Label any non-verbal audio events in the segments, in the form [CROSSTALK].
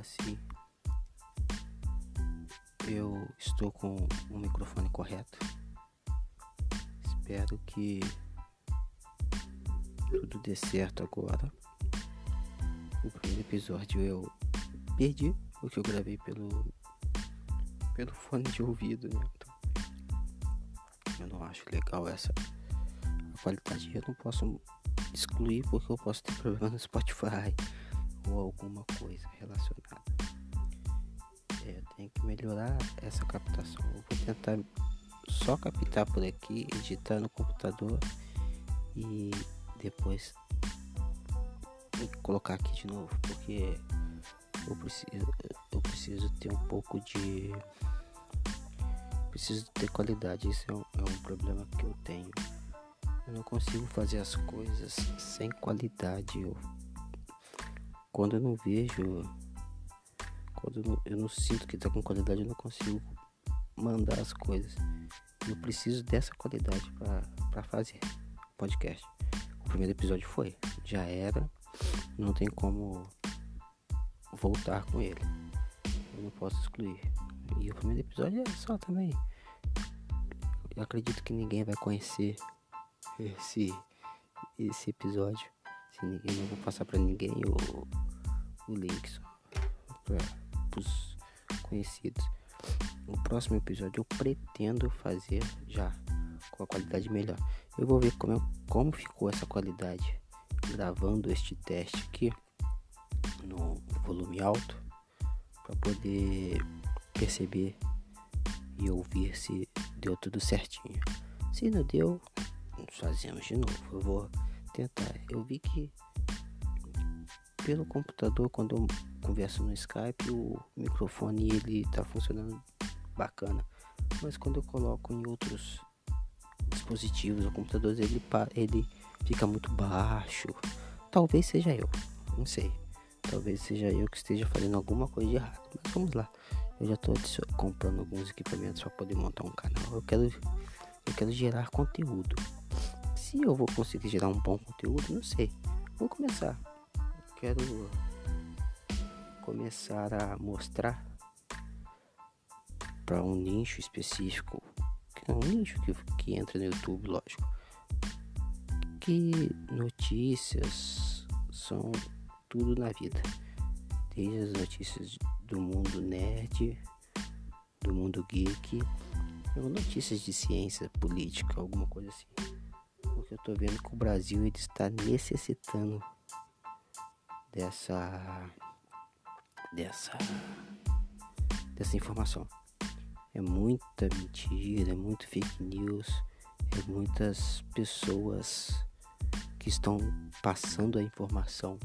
agora sim eu estou com o microfone correto. Espero que tudo dê certo agora. O primeiro episódio eu perdi o que eu gravei pelo pelo fone de ouvido, né? Então, eu não acho legal essa qualidade. Eu não posso excluir porque eu posso ter problema no Spotify ou alguma coisa relacionada. É, eu tenho que melhorar essa captação. Eu vou tentar só captar por aqui, editar no computador e depois colocar aqui de novo, porque eu preciso, eu preciso ter um pouco de. Preciso ter qualidade, isso é um, é um problema que eu tenho. Eu não consigo fazer as coisas sem qualidade. Eu, quando eu não vejo, quando eu não, eu não sinto que está com qualidade, eu não consigo mandar as coisas. Eu preciso dessa qualidade para fazer podcast. O primeiro episódio foi, já era, não tem como voltar com ele. Eu não posso excluir. E o primeiro episódio é só também. Eu acredito que ninguém vai conhecer [LAUGHS] esse, esse episódio. Se ninguém, não vou passar para ninguém o, o link só para os conhecidos. No próximo episódio eu pretendo fazer já com a qualidade melhor. Eu vou ver como, como ficou essa qualidade gravando este teste aqui no volume alto para poder perceber e ouvir se deu tudo certinho. Se não deu, fazemos de novo. Eu vou tentar. Eu vi que pelo computador, quando eu converso no Skype, o microfone ele tá funcionando bacana. Mas quando eu coloco em outros dispositivos ou computadores, ele, ele fica muito baixo. Talvez seja eu, não sei. Talvez seja eu que esteja fazendo alguma coisa de errado. Mas vamos lá. Eu já estou comprando alguns equipamentos para poder montar um canal. Eu quero, eu quero gerar conteúdo. Se eu vou conseguir gerar um bom conteúdo, não sei. Vamos começar. Eu quero começar a mostrar para um nicho específico, que é um nicho que, que entra no YouTube, lógico, que notícias são tudo na vida, desde as notícias do mundo nerd, do mundo geek, notícias de ciência, política, alguma coisa assim eu tô vendo que o Brasil ele está necessitando dessa dessa dessa informação. É muita mentira, é muito fake news, é muitas pessoas que estão passando a informação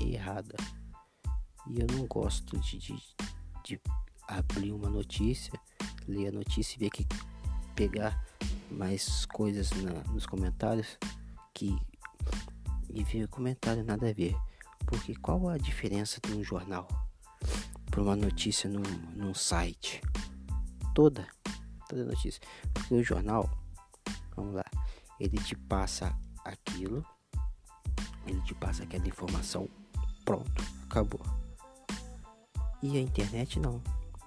errada. E eu não gosto de, de, de abrir uma notícia, ler a notícia e ver que pegar mais coisas na, nos comentários que e ver comentário nada a ver. Porque qual a diferença de um jornal para uma notícia num, num site? Toda, toda notícia. Porque o jornal, vamos lá, ele te passa aquilo, ele te passa aquela informação, pronto, acabou. E a internet não.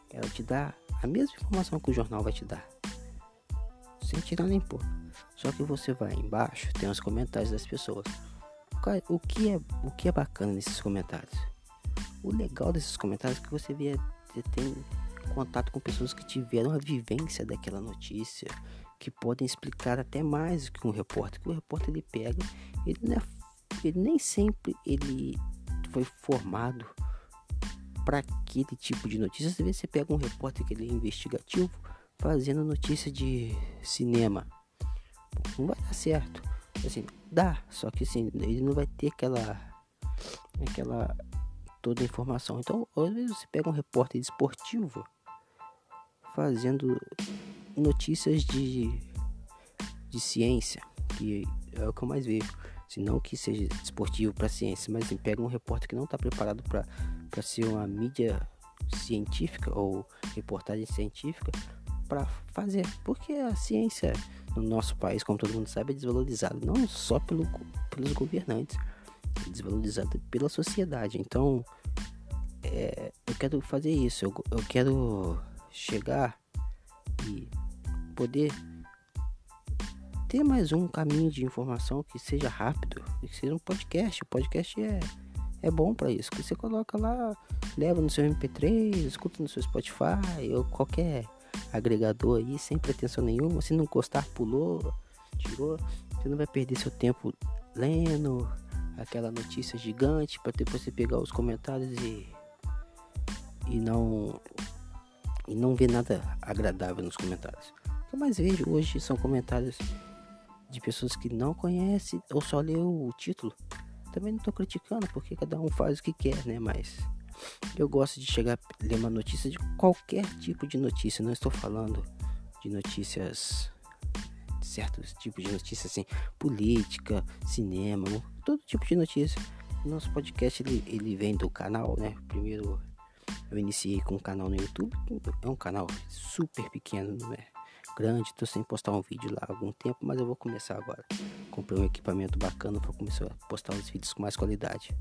Ela te dá a mesma informação que o jornal vai te dar sem tirar nem pôr. Só que você vai embaixo, tem os comentários das pessoas. O que é, o que é bacana nesses comentários? O legal desses comentários é que você vê, você tem contato com pessoas que tiveram a vivência daquela notícia, que podem explicar até mais que um repórter. Que o repórter ele pega, ele, é, ele nem sempre ele foi formado para aquele tipo de notícia. Às vezes você pega um repórter que ele é investigativo, fazendo notícia de cinema. Não vai dar certo. Assim, dá, só que assim, ele não vai ter aquela aquela toda a informação. Então, às vezes você pega um repórter esportivo fazendo notícias de de ciência, que é o que eu mais vejo. Se não que seja esportivo para ciência, mas assim, pega um repórter que não está preparado para ser uma mídia científica ou reportagem científica para fazer, porque a ciência no nosso país, como todo mundo sabe, é desvalorizada não só pelo, pelos governantes, é desvalorizada pela sociedade. Então, é, eu quero fazer isso. Eu, eu quero chegar e poder ter mais um caminho de informação que seja rápido e que seja um podcast. O podcast é, é bom para isso. Que você coloca lá, leva no seu MP3, escuta no seu Spotify ou qualquer agregador aí, sem pretensão nenhuma. Se não gostar, pulou, tirou. Você não vai perder seu tempo lendo aquela notícia gigante para depois você pegar os comentários e e não e não ver nada agradável nos comentários. O que eu mais vejo hoje são comentários de pessoas que não conhecem ou só leu o título. Também não estou criticando porque cada um faz o que quer, né? Mas eu gosto de chegar a ler uma notícia de qualquer tipo de notícia. Não estou falando de notícias certos tipos de notícias assim, política, cinema, todo tipo de notícia. Nosso podcast ele, ele vem do canal, né? Primeiro eu iniciei com um canal no YouTube, é um canal super pequeno, não é grande, tô sem postar um vídeo lá há algum tempo, mas eu vou começar agora. Comprei um equipamento bacana para começar a postar os vídeos com mais qualidade.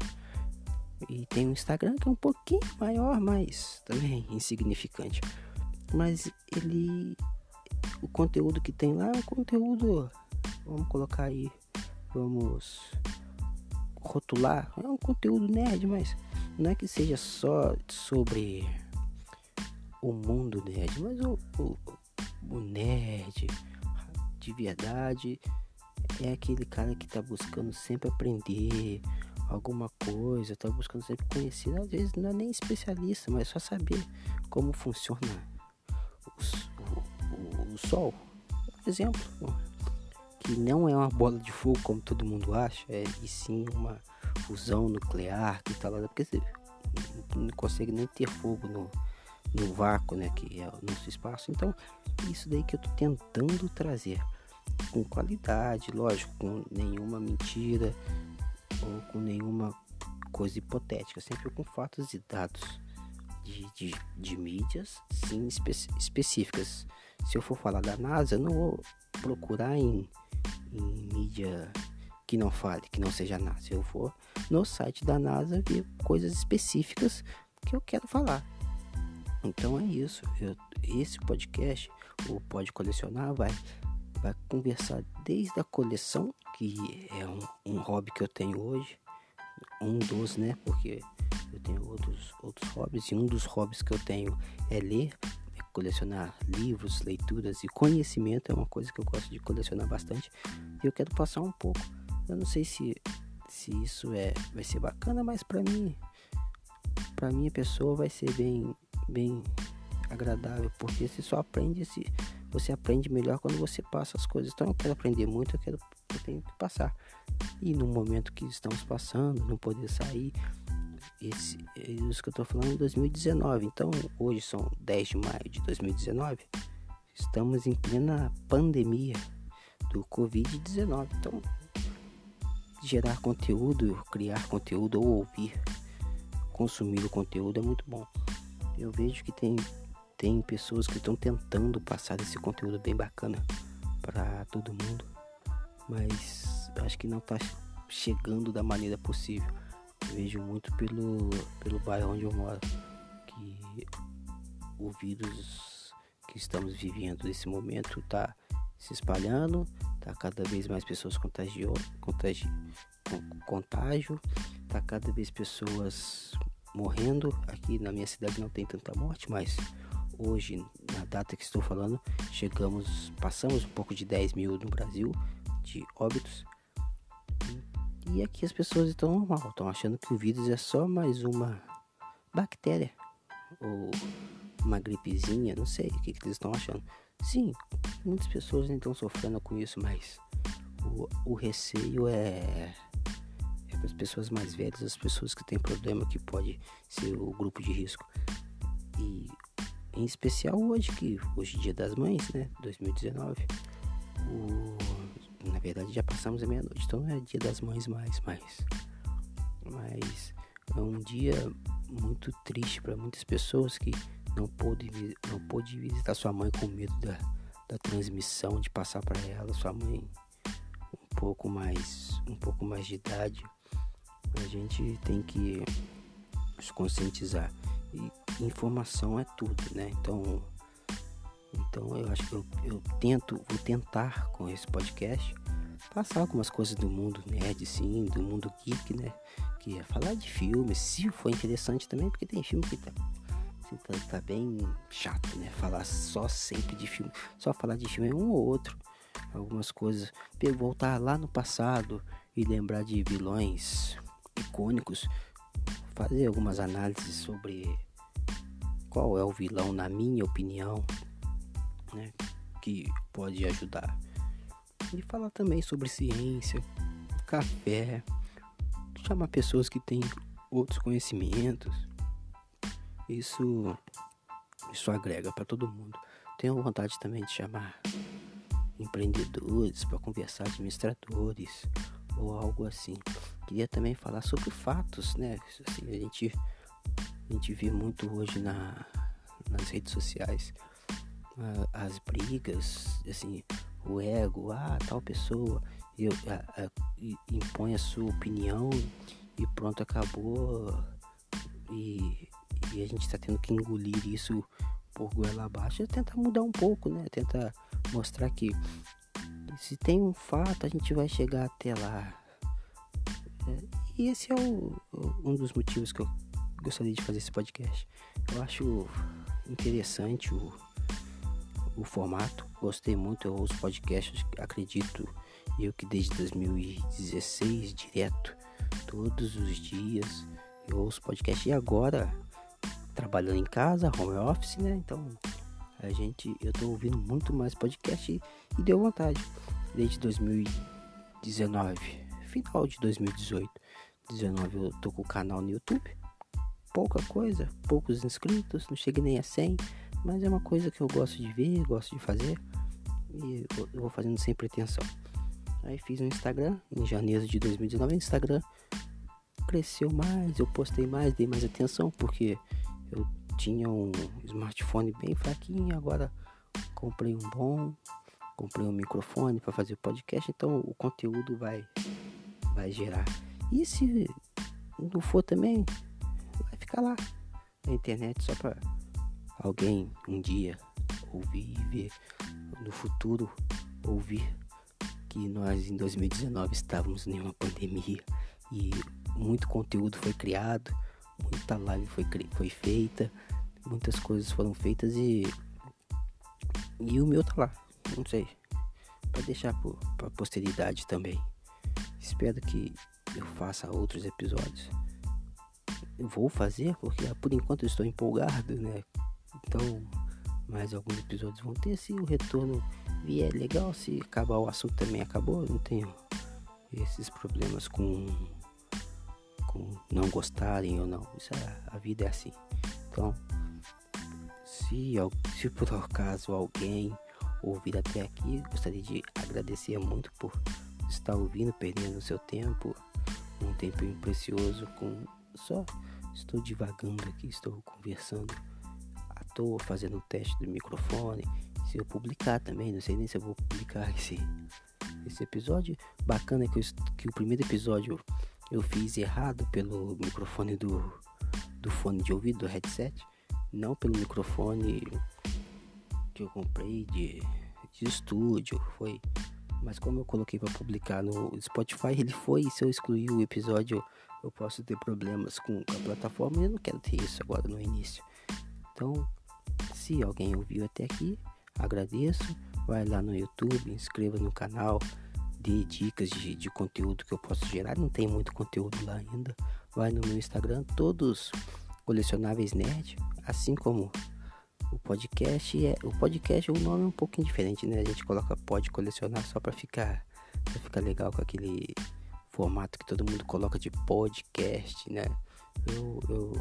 E tem um Instagram que é um pouquinho maior, mas também [LAUGHS] insignificante. Mas ele o conteúdo que tem lá é um conteúdo, vamos colocar aí, vamos rotular, é um conteúdo nerd, mas não é que seja só sobre o mundo nerd, mas o, o, o nerd de verdade é aquele cara que tá buscando sempre aprender alguma coisa, tá buscando sempre conhecer, às vezes não é nem especialista, mas só saber como funciona o, o, o sol, por exemplo, que não é uma bola de fogo como todo mundo acha, é, e sim uma fusão nuclear que está lá, porque você não consegue nem ter fogo no, no vácuo, né, que é o nosso espaço. Então, isso daí que eu tô tentando trazer com qualidade, lógico, com nenhuma mentira ou com nenhuma coisa hipotética, sempre com fatos e dados de, de, de mídias, sim, espe específicas. Se eu for falar da NASA, eu não vou procurar em, em mídia que não fale, que não seja NASA. Eu vou no site da NASA ver coisas específicas que eu quero falar. Então é isso. Eu, esse podcast, o Pode Colecionar, vai, vai conversar desde a coleção, que é um, um hobby que eu tenho hoje. Um dos, né? Porque eu tenho outros, outros hobbies. E um dos hobbies que eu tenho é ler, é colecionar livros, leituras e conhecimento. É uma coisa que eu gosto de colecionar bastante. E eu quero passar um pouco eu não sei se, se isso é, vai ser bacana, mas para mim, para minha pessoa vai ser bem, bem agradável, porque você só aprende se você aprende melhor quando você passa as coisas. Então eu quero aprender muito, eu quero eu tenho que passar. E no momento que estamos passando, não poder sair, esse, é isso que eu tô falando em 2019. Então, hoje são 10 de maio de 2019. Estamos em plena pandemia do Covid-19. Então, gerar conteúdo, criar conteúdo ou ouvir, consumir o conteúdo é muito bom. Eu vejo que tem, tem pessoas que estão tentando passar esse conteúdo bem bacana para todo mundo, mas acho que não está chegando da maneira possível. Eu vejo muito pelo, pelo bairro onde eu moro que o vírus que estamos vivendo nesse momento está se espalhando, tá cada vez mais pessoas contagio, contagi, contágio, tá cada vez pessoas morrendo. Aqui na minha cidade não tem tanta morte, mas hoje, na data que estou falando, chegamos, passamos um pouco de 10 mil no Brasil de óbitos. E aqui as pessoas estão normal, estão achando que o vírus é só mais uma bactéria ou uma gripezinha, não sei o que, que eles estão achando. Sim, muitas pessoas estão sofrendo com isso, mas o, o receio é, é para as pessoas mais velhas, as pessoas que têm problema, que pode ser o grupo de risco. E em especial hoje, que hoje é dia das mães, né? 2019. O, na verdade já passamos a meia-noite, então não é dia das mães mais, mas, mas é um dia muito triste para muitas pessoas que não pôde, não pôde visitar sua mãe com medo da, da transmissão, de passar para ela, sua mãe um pouco mais, um pouco mais de idade. A gente tem que se conscientizar. Informação é tudo, né? Então, então eu acho que eu, eu tento, vou tentar com esse podcast passar algumas coisas do mundo nerd, sim, do mundo geek, né? Que é falar de filmes, se for interessante também, porque tem filme que tá, assim, tá, tá, bem chato, né? Falar só sempre de filme, só falar de filme é um ou outro, algumas coisas, voltar lá no passado e lembrar de vilões icônicos, fazer algumas análises sobre qual é o vilão, na minha opinião, né? Que pode ajudar e falar também sobre ciência, café, chamar pessoas que têm outros conhecimentos. Isso isso agrega para todo mundo. Tenho vontade também de chamar empreendedores para conversar, administradores ou algo assim. Queria também falar sobre fatos, né? Assim, a gente a gente vê muito hoje na, nas redes sociais as brigas, assim, o ego, ah, tal pessoa eu, a, a, impõe a sua opinião e pronto, acabou. E, e a gente está tendo que engolir isso por goela abaixo e tentar mudar um pouco, né? Tentar mostrar que se tem um fato, a gente vai chegar até lá. É, e esse é o, um dos motivos que eu gostaria de fazer esse podcast. Eu acho interessante o o formato. Gostei muito, eu ouço podcasts, acredito eu que desde 2016 direto, todos os dias eu ouço podcast e agora trabalhando em casa, home office, né? Então a gente, eu tô ouvindo muito mais podcast e, e deu vontade. Desde 2019, final de 2018, 19 eu tô com o canal no YouTube. Pouca coisa, poucos inscritos, não cheguei nem a 100 mas é uma coisa que eu gosto de ver, gosto de fazer. E eu vou fazendo sem pretensão. Aí fiz um Instagram em janeiro de 2019. O Instagram cresceu mais, eu postei mais, dei mais atenção porque eu tinha um smartphone bem fraquinho, agora comprei um bom, comprei um microfone para fazer podcast, então o conteúdo vai vai gerar. E se não for também, ficar lá na internet só para alguém um dia ouvir ver no futuro ouvir que nós em 2019 estávamos em uma pandemia e muito conteúdo foi criado, muita live foi, foi feita, muitas coisas foram feitas e e o meu tá lá, não sei, para deixar para posteridade também. Espero que eu faça outros episódios. Eu vou fazer porque por enquanto eu estou empolgado, né? Então, mais alguns episódios vão ter. Se o retorno vier legal, se acabar o assunto também acabou, eu não tenho esses problemas com, com não gostarem ou não. Isso é, a vida é assim. Então, se, se por acaso alguém ouvir até aqui, gostaria de agradecer muito por estar ouvindo, perdendo seu tempo, um tempo precioso com só estou divagando aqui, estou conversando toa fazendo um teste do microfone. Se eu publicar também, não sei nem se eu vou publicar [LAUGHS] esse, esse episódio. Bacana é que, eu, que o primeiro episódio eu fiz errado pelo microfone do, do fone de ouvido, do headset. Não pelo microfone que eu comprei de, de estúdio. Foi. Mas como eu coloquei para publicar no Spotify, ele foi. Se eu excluir o episódio, eu posso ter problemas com a plataforma. E eu não quero ter isso agora no início. Então, se alguém ouviu até aqui, agradeço. Vai lá no YouTube, inscreva no canal, dê dicas de, de conteúdo que eu posso gerar. Não tem muito conteúdo lá ainda. Vai no meu Instagram, todos colecionáveis nerd, assim como o podcast é o podcast o nome é um pouquinho diferente né a gente coloca pode colecionar só para ficar pra ficar legal com aquele formato que todo mundo coloca de podcast né eu, eu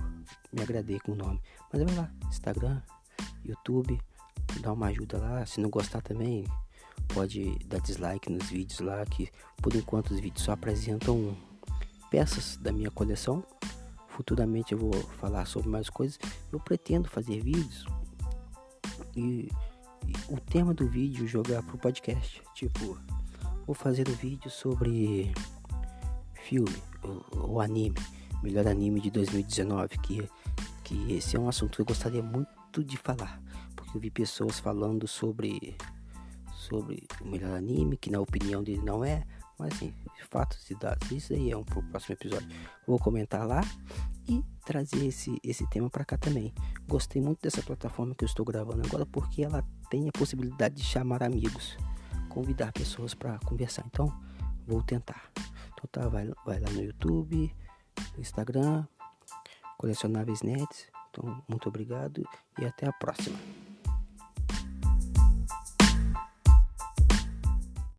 me agradei com o nome mas vai lá Instagram YouTube, dá uma ajuda lá. Se não gostar também, pode dar dislike nos vídeos lá, que por enquanto os vídeos só apresentam peças da minha coleção. Futuramente eu vou falar sobre mais coisas. Eu pretendo fazer vídeos e, e o tema do vídeo jogar pro podcast. Tipo, vou fazer um vídeo sobre filme ou anime, melhor anime de 2019, que, que esse é um assunto que eu gostaria muito de falar, porque eu vi pessoas falando sobre sobre o melhor anime, que na opinião dele não é, mas assim, fatos e dados, isso aí é um pro próximo episódio. Vou comentar lá e trazer esse, esse tema para cá também. Gostei muito dessa plataforma que eu estou gravando agora porque ela tem a possibilidade de chamar amigos, convidar pessoas para conversar. Então, vou tentar. Então tá, vai, vai lá no YouTube, Instagram, Colecionáveis Nets. Então, muito obrigado e até a próxima.